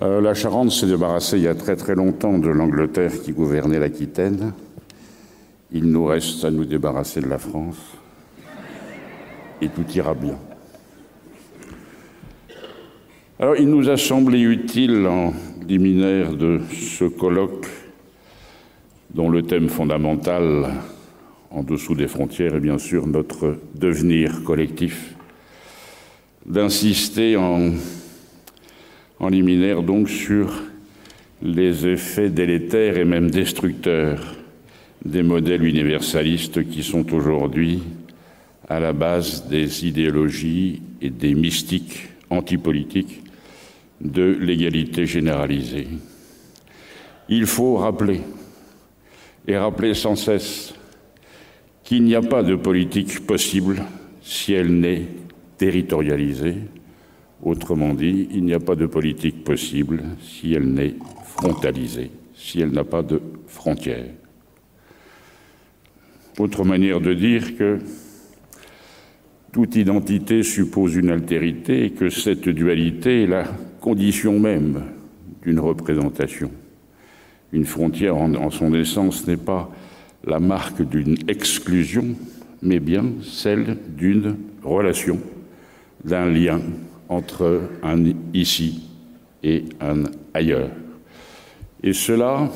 Euh, la Charente s'est débarrassée il y a très très longtemps de l'Angleterre qui gouvernait l'Aquitaine. Il nous reste à nous débarrasser de la France et tout ira bien. Alors, il nous a semblé utile, en liminaire de ce colloque, dont le thème fondamental, en dessous des frontières, est bien sûr notre devenir collectif, d'insister en, en liminaire donc sur les effets délétères et même destructeurs des modèles universalistes qui sont aujourd'hui à la base des idéologies et des mystiques antipolitiques de l'égalité généralisée. Il faut rappeler, et rappeler sans cesse, qu'il n'y a pas de politique possible si elle n'est territorialisée. Autrement dit, il n'y a pas de politique possible si elle n'est frontalisée, si elle n'a pas de frontières. Autre manière de dire que toute identité suppose une altérité et que cette dualité est la condition même d'une représentation. Une frontière en, son essence n'est pas la marque d'une exclusion, mais bien celle d'une relation, d'un lien entre un ici et un ailleurs. Et cela,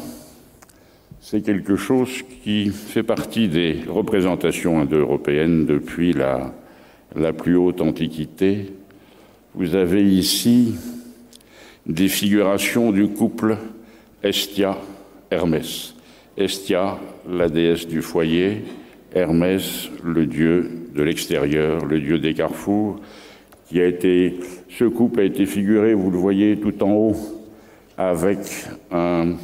c'est quelque chose qui fait partie des représentations indo-européennes depuis la plus haute antiquité, vous avez ici des figurations du couple Estia-Hermès. Estia, la déesse du foyer, Hermès, le dieu de l'extérieur, le dieu des carrefours, qui a été, ce couple a été figuré, vous le voyez tout en haut, avec un,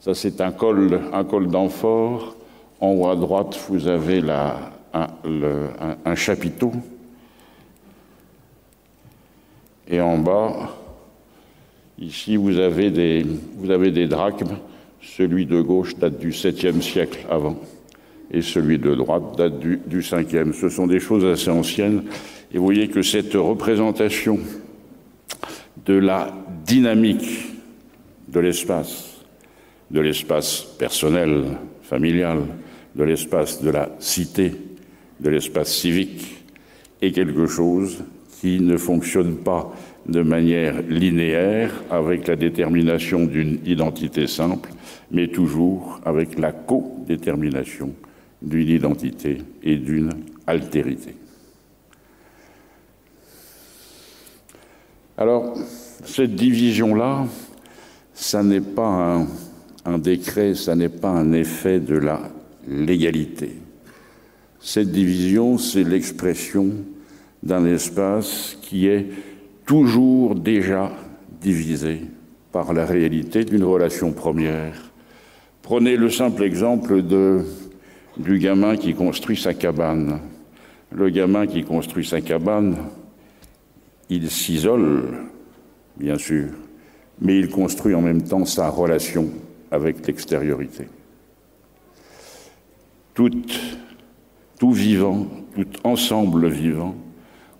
ça c'est un col, un col d'amphore. En haut à droite, vous avez un, chapiteau. Et en bas, ici, vous avez des, vous avez des drachmes. Celui de gauche date du 7e siècle avant et celui de droite date du, 5e. Ce sont des choses assez anciennes. Et vous voyez que cette représentation de la dynamique de l'espace, de l'espace personnel, familial, de l'espace de la cité, de l'espace civique est quelque chose qui ne fonctionne pas de manière linéaire avec la détermination d'une identité simple, mais toujours avec la co-détermination d'une identité et d'une altérité. Alors, cette division-là, ça n'est pas un, décret, ça n'est pas un effet de la légalité. Cette division, c'est l'expression d'un espace qui est toujours déjà divisé par la réalité d'une relation première. Prenez le simple exemple de, du gamin qui construit sa cabane. Le gamin qui construit sa cabane, il s'isole, bien sûr, mais il construit en même temps sa relation avec l'extériorité. Tout vivant, tout ensemble vivant,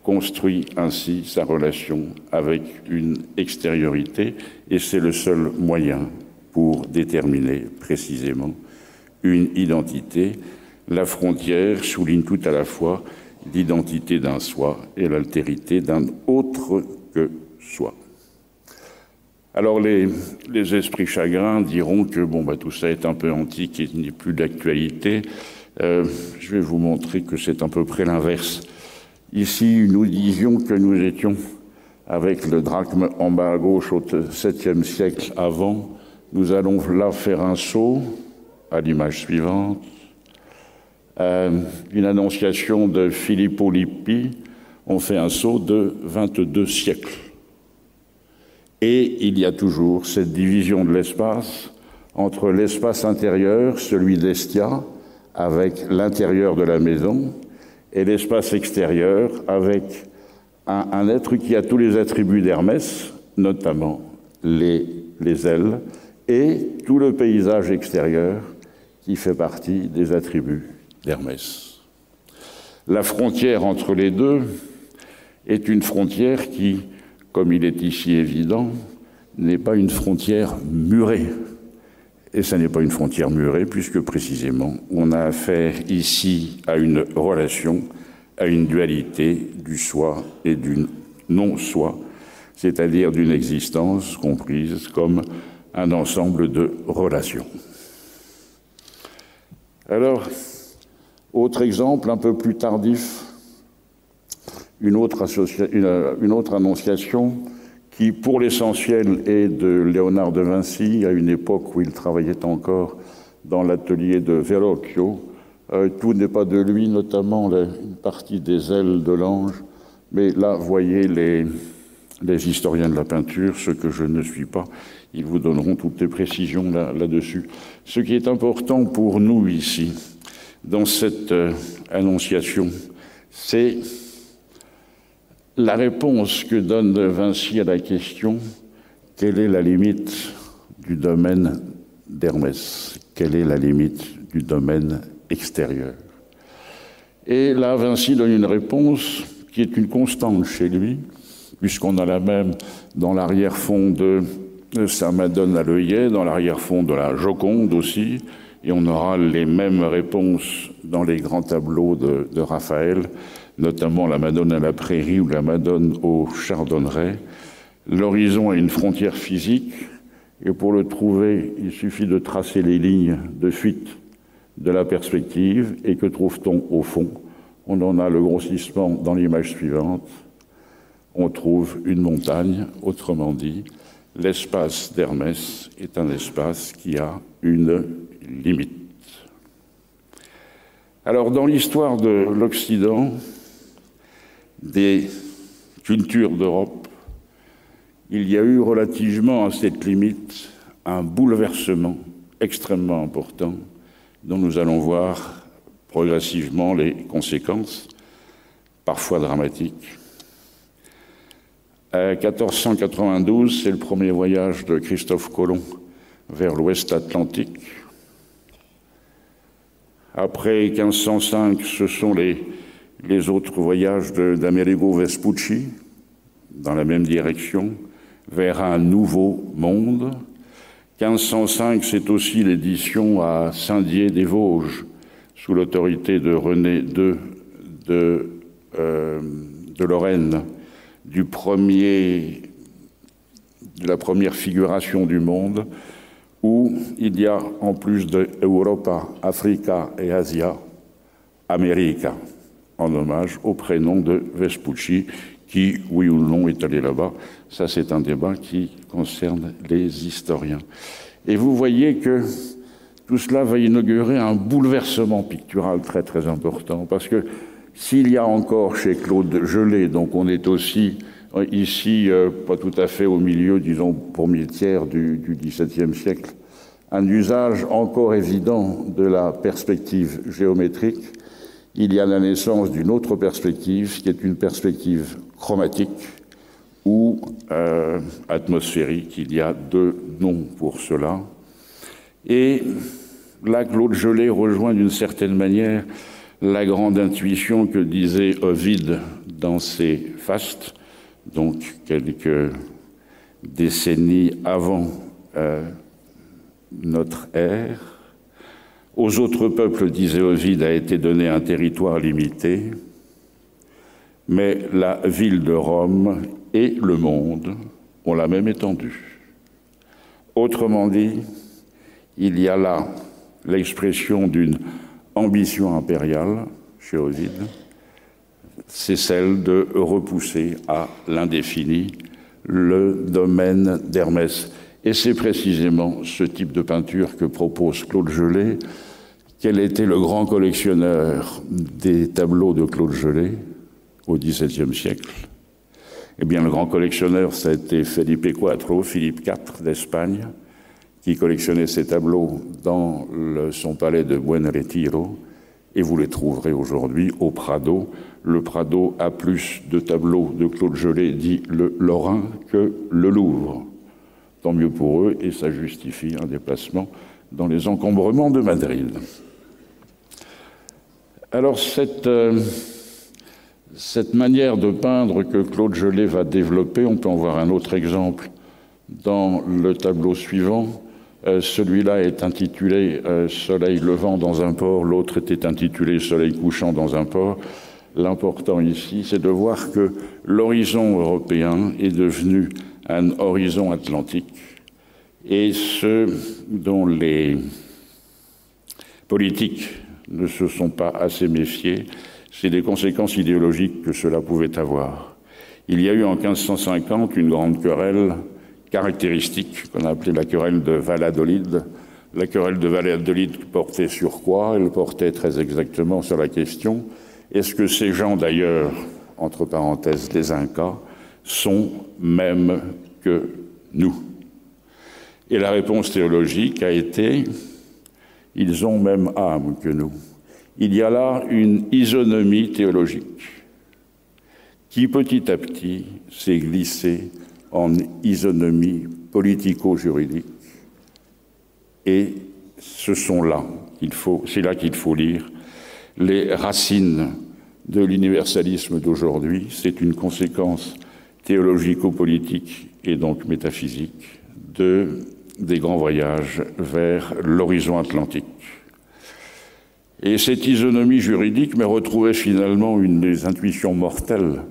construit ainsi sa relation avec une extériorité et c'est le seul moyen pour déterminer précisément une identité. La frontière souligne tout à la fois l'identité d'un soi et l'altérité d'un autre que soi. Alors les, esprits chagrins diront que bon, bah, tout ça est un peu antique et n'est plus d'actualité. Euh, je vais vous montrer que c'est à peu près l'inverse. Ici, nous disions que nous étions avec le drachme en bas à gauche au 7e siècle avant. Nous allons là faire un saut à l'image suivante. Euh, une annonciation de Filippo Lippi. On fait un saut de 22 siècles. Et il y a toujours cette division de l'espace entre l'espace intérieur, celui d'Estia, avec l'intérieur de la maison et l'espace extérieur avec un, un, être qui a tous les attributs d'Hermès, notamment les, les ailes, et tout le paysage extérieur qui fait partie des attributs d'Hermès. La frontière entre les deux est une frontière qui, comme il est ici évident, n'est pas une frontière murée. Et ça n'est pas une frontière murée, puisque précisément, on a affaire ici à une relation, à une dualité du soi et du non-soi, c'est-à-dire d'une existence comprise comme un ensemble de relations. Alors, autre exemple un peu plus tardif, une autre, une autre annonciation qui, pour l'essentiel, est de Léonard de Vinci, à une époque où il travaillait encore dans l'atelier de Verrocchio. Euh, tout n'est pas de lui, notamment une partie des ailes de l'ange, mais là, voyez les, les historiens de la peinture, ce que je ne suis pas, ils vous donneront toutes les précisions là-dessus. ce qui est important pour nous ici, dans cette euh, annonciation, c'est la réponse que donne Vinci à la question quelle est la limite du domaine d'Hermès? Quelle est la limite du domaine extérieur? Et là, Vinci donne une réponse qui est une constante chez lui, puisqu'on a la même dans l'arrière-fond de Sa Madone à l'œillet, dans l'arrière-fond de la Joconde aussi, et on aura les mêmes réponses dans les grands tableaux de, de Raphaël notamment la Madone à la Prairie ou la Madone au Chardonneret. L'horizon a une frontière physique et pour le trouver, il suffit de tracer les lignes de fuite de la perspective et que trouve-t-on au fond? On en a le grossissement dans l'image suivante. On trouve une montagne, autrement dit, l'espace d'Hermès est un espace qui a une limite. Alors dans l'histoire de l'Occident, des cultures d'Europe, il y a eu relativement à cette limite un bouleversement extrêmement important dont nous allons voir progressivement les conséquences, parfois dramatiques. En 1492, c'est le premier voyage de Christophe Colomb vers l'ouest atlantique. Après 1505, ce sont les autres voyages d'Amerigo Vespucci dans la même direction, vers un nouveau monde. 1505, c'est aussi l'édition à Saint-Dié-des-Vosges, sous l'autorité de René II euh, de Lorraine, du premier, de la première figuration du monde, où il y a, en plus de Europa, Africa et Asia, America en hommage au prénom de Vespucci, qui, oui ou non, est allé là-bas. Ça, c'est un débat qui concerne les historiens. Et vous voyez que tout cela va inaugurer un bouleversement pictural très très important, parce que s'il y a encore chez Claude Gelé, donc on est aussi euh, ici, euh, pas tout à fait au milieu, disons, premier tiers du, XVIIe siècle, un usage encore évident de la perspective géométrique, il y a la naissance d'une autre perspective, qui est une perspective chromatique ou euh, atmosphérique. Il y a deux noms pour cela. Et là, Claude Gelé rejoint d'une certaine manière la grande intuition que disait Ovide dans ses fastes, donc quelques décennies avant euh, notre ère. Aux autres peuples, disait Ovide, a été donné un territoire limité, mais la ville de Rome et le monde ont la même étendue. Autrement dit, il y a là l'expression d'une ambition impériale chez Ovide, c'est celle de repousser à l'indéfini le domaine d'Hermès. Et c'est précisément ce type de peinture que propose Claude Gelé quel était le grand collectionneur des tableaux de Claude Gelée au XVIIe siècle Eh bien, le grand collectionneur, ça a été Felipe IV, Philippe IV d'Espagne, qui collectionnait ces tableaux dans son palais de Buen Retiro, et vous les trouverez aujourd'hui au Prado. Le Prado a plus de tableaux de Claude Gelée, dit le Lorrain, que le Louvre. Tant mieux pour eux, et ça justifie un déplacement dans les encombrements de Madrid. Alors cette, euh, manière de peindre que Claude Gelée va développer, on peut en voir un autre exemple dans le tableau suivant. Euh, celui-là est intitulé euh, Soleil levant dans un port, l'autre était intitulé Soleil couchant dans un port. L'important ici, c'est de voir que l'horizon européen est devenu un horizon atlantique et ce dont les politiques ne se sont pas assez méfiés, c'est des conséquences idéologiques que cela pouvait avoir. Il y a eu en 1550 une grande querelle caractéristique qu'on a appelée la querelle de Valladolid. La querelle de Valladolid portait sur quoi? Elle portait très exactement sur la question est-ce que ces gens, d'ailleurs, entre parenthèses, des Incas, sont mêmes que nous? Et la réponse théologique a été ils ont même âme que nous. Il y a là une isonomie théologique qui petit à petit s'est glissée en isonomie politico-juridique. Et ce sont là c'est là qu'il faut lire les racines de l'universalisme d'aujourd'hui. C'est une conséquence théologico-politique et donc métaphysique de, des grands voyages vers l'horizon atlantique. Et cette isonomie juridique m'a retrouvé finalement une des intuitions mortelles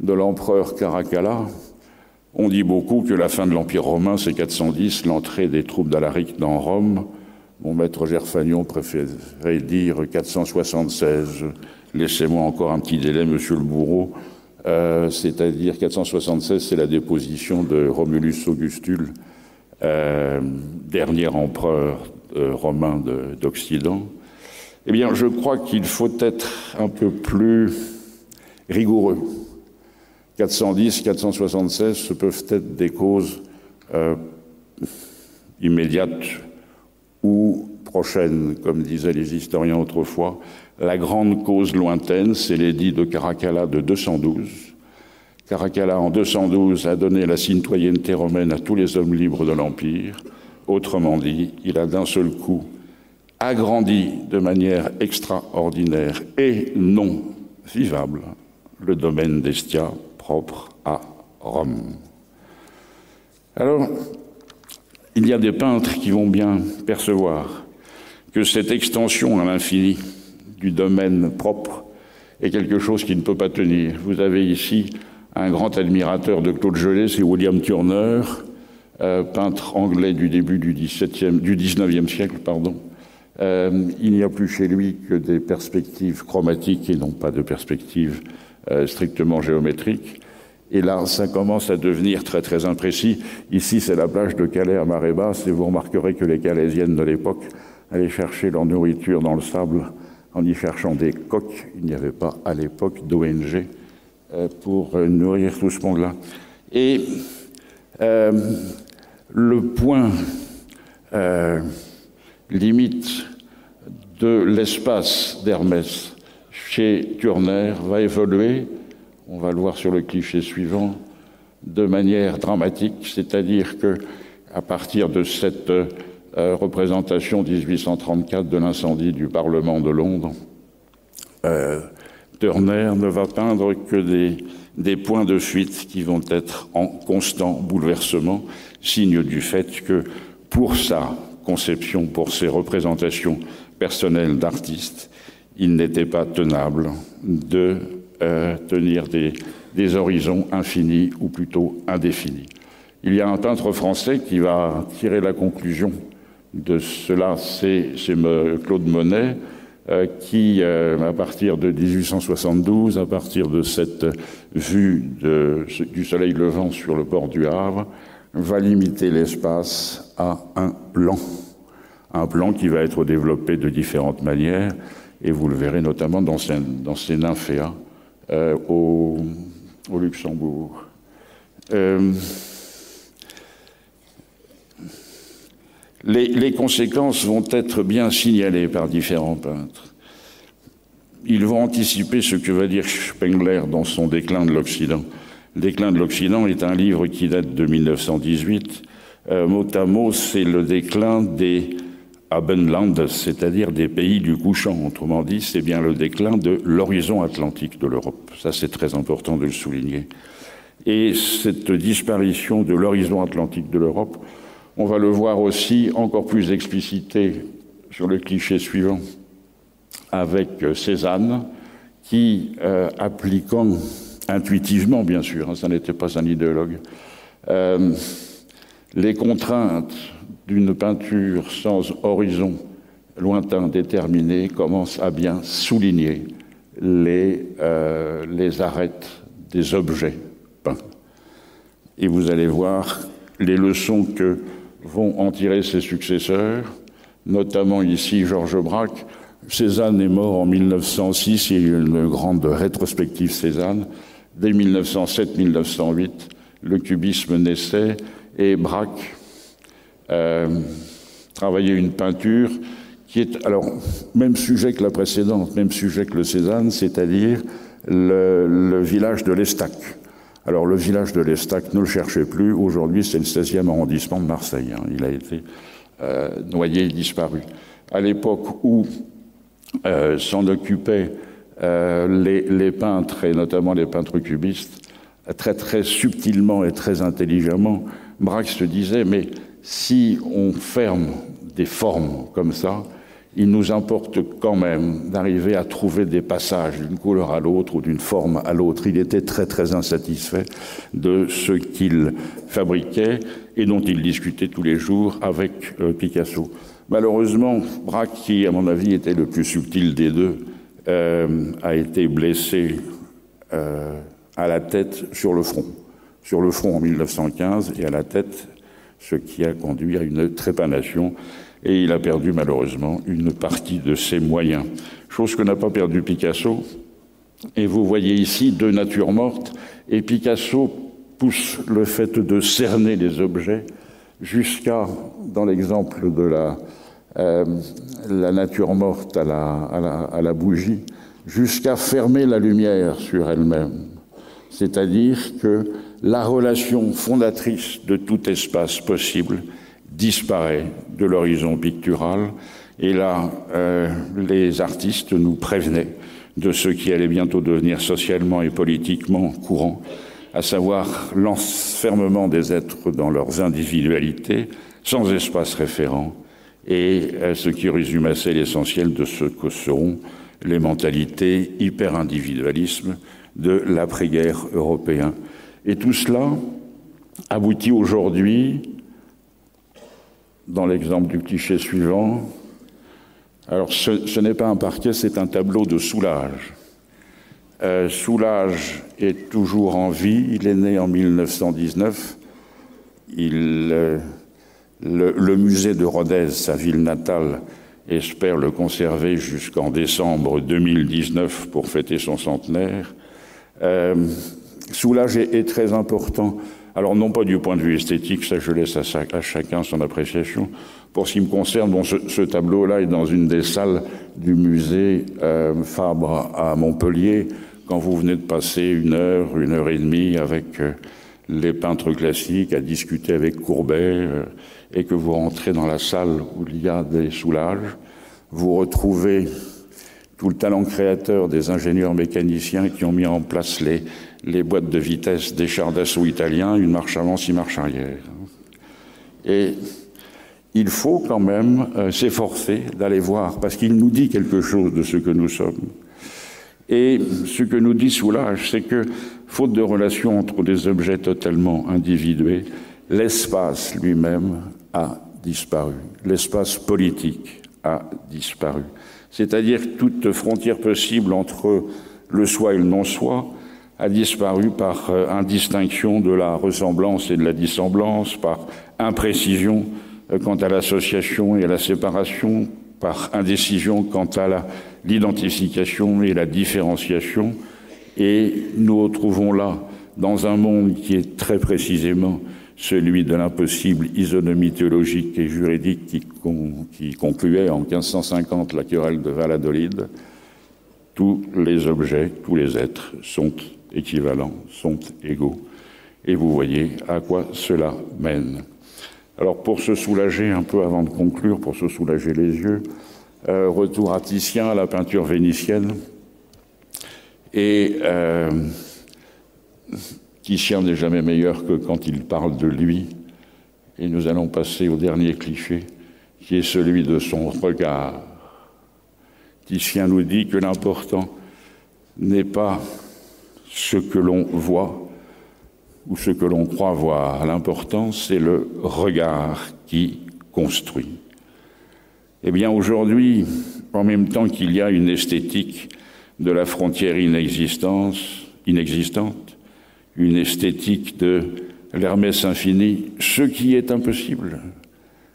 de l'empereur Caracalla, on dit beaucoup que la fin de l'Empire romain, c'est 410, l'entrée des troupes d'Alaric dans Rome. Mon maître Gerfagnon préférerait dire 476. Laissez-moi encore un petit délai, monsieur le bourreau. Euh, c'est-à-dire 476, c'est la déposition de Romulus Augustule, euh, dernier empereur euh, romain d'Occident. Eh bien, je crois qu'il faut être un peu plus rigoureux 410, 476, ce peuvent être des causes euh, immédiates ou prochaines, comme disaient les historiens autrefois. La grande cause lointaine, c'est l'édit de Caracalla de 212. Caracalla, en 212, a donné la citoyenneté romaine à tous les hommes libres de l'Empire. Autrement dit, il a d'un seul coup agrandi de manière extraordinaire et non vivable le domaine d'Estia propre à Rome. Alors, il y a des peintres qui vont bien percevoir que cette extension à l'infini du domaine propre est quelque chose qui ne peut pas tenir. Vous avez ici un grand admirateur de Claude Gelée, c'est William Turner, euh, peintre anglais du début du, 17e, du 19e siècle. Pardon. Euh, il n'y a plus chez lui que des perspectives chromatiques et non pas de perspectives euh, strictement géométrique. Et là, ça commence à devenir très très imprécis. Ici, c'est la plage de Calais à marée basse, et vous remarquerez que les Calaisiennes de l'époque allaient chercher leur nourriture dans le sable en y cherchant des coques. Il n'y avait pas à l'époque d'ONG euh, pour euh, nourrir tout ce monde-là. Et le point limite de l'espace d'Hermès chez Turner va évoluer, on va le voir sur le cliché suivant, de manière dramatique, c'est-à-dire que à partir de cette euh, représentation 1834 de l'incendie du Parlement de Londres, euh, Turner ne va peindre que des, des points de fuite qui vont être en constant bouleversement, signe du fait que pour sa conception, pour ses représentations personnelles d'artistes, il n'était pas tenable de euh, tenir des, des, horizons infinis ou plutôt indéfinis. Il y a un peintre français qui va tirer la conclusion de cela, c'est Claude Monet, euh, qui, euh, à partir de 1872, à partir de cette vue de, du soleil levant sur le port du Havre, va limiter l'espace à un plan. Un plan qui va être développé de différentes manières et vous le verrez notamment dans ces, dans ces nymphéas euh, au, Luxembourg. Euh, les, les, conséquences vont être bien signalées par différents peintres. Ils vont anticiper ce que va dire Spengler dans son Déclin de l'Occident. Déclin de l'Occident est un livre qui date de 1918. Euh, mot à mot, c'est le déclin des Abendland, c'est-à-dire des pays du couchant. Autrement dit, c'est bien le déclin de l'horizon atlantique de l'Europe. Ça, c'est très important de le souligner. Et cette disparition de l'horizon atlantique de l'Europe, on va le voir aussi encore plus explicité sur le cliché suivant avec Cézanne, qui, euh, appliquant intuitivement, bien sûr, hein, ça n'était pas un idéologue, euh, les contraintes d'une peinture sans horizon lointain déterminé commence à bien souligner les, euh, les arêtes des objets peints. Et vous allez voir les leçons que vont en tirer ses successeurs, notamment ici Georges Braque. Cézanne est mort en 1906, il y a eu une grande rétrospective Cézanne. Dès 1907-1908, le cubisme naissait et Braque euh, travaillait une peinture qui est, alors, même sujet que la précédente, même sujet que le Cézanne, c'est-à-dire le, le, village de l'Estac. Alors, le village de l'Estac, ne le cherchez plus. Aujourd'hui, c'est le 16e arrondissement de Marseille. Hein. Il a été euh, noyé et disparu. À l'époque où euh, s'en occupaient euh, les, les, peintres, et notamment les peintres cubistes, très très subtilement et très intelligemment, Braque se disait, mais si on ferme des formes comme ça, il nous importe quand même d'arriver à trouver des passages d'une couleur à l'autre ou d'une forme à l'autre. Il était très très insatisfait de ce qu'il fabriquait et dont il discutait tous les jours avec euh, Picasso. Malheureusement, Braque, qui à mon avis était le plus subtil des deux, euh, a été blessé euh, à la tête sur le front. Sur le front en 1915 et à la tête, ce qui a conduit à une trépanation et il a perdu malheureusement une partie de ses moyens, chose que n'a pas perdu Picasso. Et vous voyez ici deux natures mortes, et Picasso pousse le fait de cerner les objets jusqu'à, dans l'exemple de la, euh, nature morte à la bougie, jusqu'à fermer la lumière sur elle-même. C'est-à-dire que la relation fondatrice de tout espace possible disparaît de l'horizon pictural. Et là, euh, les artistes nous prévenaient de ce qui allait bientôt devenir socialement et politiquement courant, à savoir l'enfermement des êtres dans leurs individualités, sans espace référent, et euh, ce qui résume assez l'essentiel de ce que seront les mentalités hyper-individualisme de l'après-guerre européen. Et tout cela aboutit aujourd'hui dans l'exemple du cliché suivant. Alors, ce, n'est pas un parquet, c'est un tableau de Soulage. Euh, Soulage est toujours en vie. Il est né en 1919. Il, euh, le, le, musée de Rodez, sa ville natale, espère le conserver jusqu'en décembre 2019 pour fêter son centenaire. Euh, Soulage est, est très important alors non pas du point de vue esthétique, ça je laisse à, à chacun son appréciation. Pour ce qui me concerne, bon, ce, ce tableau-là est dans une des salles du musée euh, Fabre à Montpellier. Quand vous venez de passer une heure, une heure et demie avec euh, les peintres classiques à discuter avec Courbet euh, et que vous rentrez dans la salle où il y a des soulages, vous retrouvez tout le talent créateur des ingénieurs mécaniciens qui ont mis en place les, boîtes de vitesse des chars d'assaut italiens, une marche avant, six marches arrière. Et il faut quand même euh, s'efforcer d'aller voir, parce qu'il nous dit quelque chose de ce que nous sommes. Et ce que nous dit Soulage, c'est que, faute de relation entre des objets totalement individués, l'espace lui-même a disparu. L'espace politique a disparu. C'est-à-dire toute frontière possible entre le soi et le non-soi a disparu par euh, indistinction de la ressemblance et de la dissemblance, par imprécision euh, quant à l'association et à la séparation, par indécision quant à l'identification et la différenciation. Et nous retrouvons là, dans un monde qui est très précisément celui de l'impossible isonomie théologique et juridique qui, con, qui, concluait en 1550 la querelle de Valladolid, tous les objets, tous les êtres sont équivalents, sont égaux. Et vous voyez à quoi cela mène. Alors pour se soulager un peu avant de conclure, pour se soulager les yeux, euh, retour à Titien, à la peinture vénitienne. Et euh, Titien n'est jamais meilleur que quand il parle de lui. Et nous allons passer au dernier cliché, qui est celui de son regard. Titien nous dit que l'important n'est pas ce que l'on voit ou ce que l'on croit voir. L'important, c'est le regard qui construit. Eh bien, aujourd'hui, en même temps qu'il y a une esthétique de la frontière inexistante, une esthétique de l'Hermès infini, ce qui est impossible.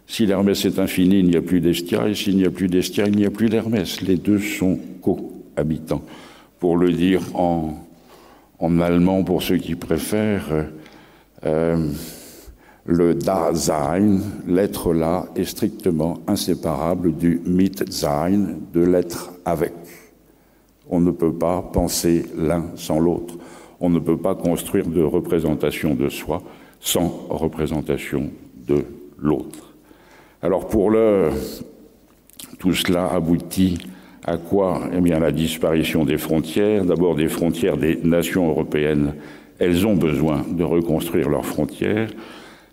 Si l'Hermès est infini, il n'y a plus d'Estia, et s'il n'y a plus d'Estia, il n'y a plus d'Hermès. Les deux sont cohabitants. Pour le dire en, allemand, pour ceux qui préfèrent, euh, le Dasein, l'être là, est strictement inséparable du Mitsein, de l'être avec. On ne peut pas penser l'un sans l'autre. On ne peut pas construire de représentation de soi sans représentation de l'autre. Alors pour l'heure, tout cela aboutit à quoi? Eh bien, la disparition des frontières, d'abord des frontières des nations européennes. Elles ont besoin de reconstruire leurs frontières.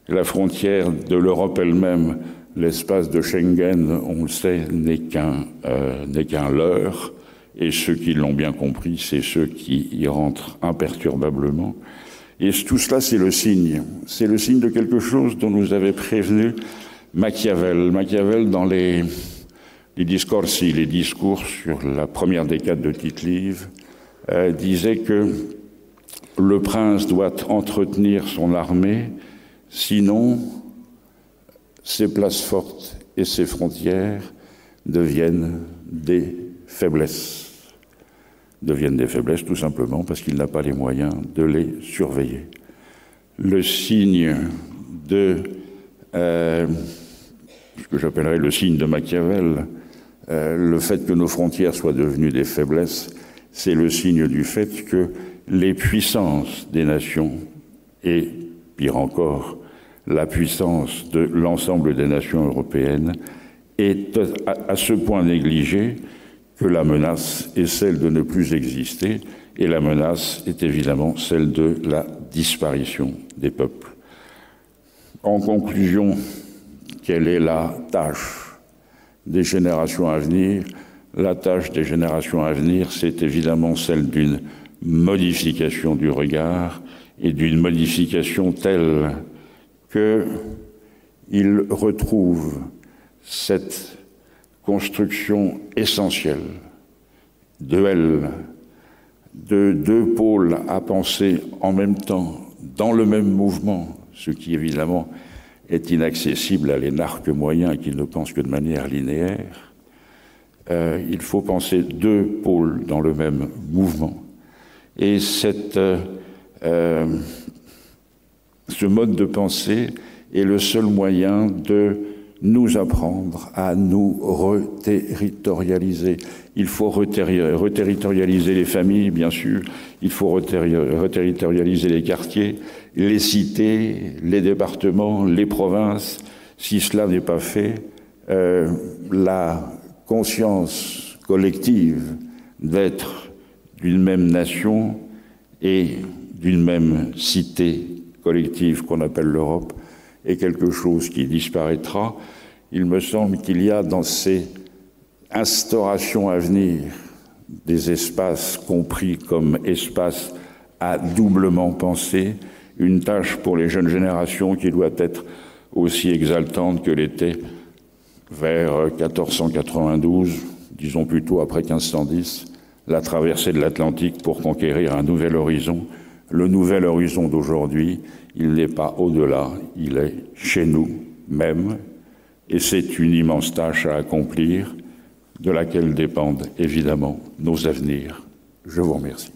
La frontière de l'Europe elle-même, l'espace de Schengen, on le sait, n'est qu'un euh, qu'un leurre. Et ceux qui l'ont bien compris, c'est ceux qui y rentrent imperturbablement. Et tout cela, c'est le signe. C'est le signe de quelque chose dont nous avait prévenu Machiavel. Machiavel, dans les, les les discours sur la première décade de Tite-Live, euh, disait que le prince doit entretenir son armée Sinon, ces places fortes et ces frontières deviennent des faiblesses. Deviennent des faiblesses tout simplement parce qu'il n'a pas les moyens de les surveiller. Le signe de euh, ce que j'appellerais le signe de Machiavel, euh, le fait que nos frontières soient devenues des faiblesses, c'est le signe du fait que les puissances des nations et pire encore, la puissance de l'ensemble des nations européennes est à ce point négligée que la menace est celle de ne plus exister et la menace est évidemment celle de la disparition des peuples. En conclusion, quelle est la tâche des générations à venir? La tâche des générations à venir, c'est évidemment celle d'une modification du regard et d'une modification telle qu'il retrouve cette construction essentielle de elle, de deux pôles à penser en même temps, dans le même mouvement, ce qui évidemment est inaccessible à l'énarque moyen qui ne pense que de manière linéaire. Euh, il faut penser deux pôles dans le même mouvement. Et euh, euh, ce mode de pensée est le seul moyen de nous apprendre à nous reterritorialiser. Il faut reterritorialiser les familles, bien sûr, il faut reterritorialiser les quartiers, les cités, les départements, les provinces. Si cela n'est pas fait, euh, la conscience collective d'être d'une même nation et d'une même cité collective qu'on appelle l'Europe est quelque chose qui disparaîtra. Il me semble qu'il y a dans ces instaurations à venir des espaces compris comme espaces à doublement penser, une tâche pour les jeunes générations qui doit être aussi exaltante que l'était vers 1492, disons plutôt après 1510, la traversée de l'Atlantique pour conquérir un nouvel horizon le nouvel horizon d'aujourd'hui, il n'est pas au-delà, il est chez nous même, et c'est une immense tâche à accomplir, de laquelle dépendent évidemment nos avenirs. Je vous remercie.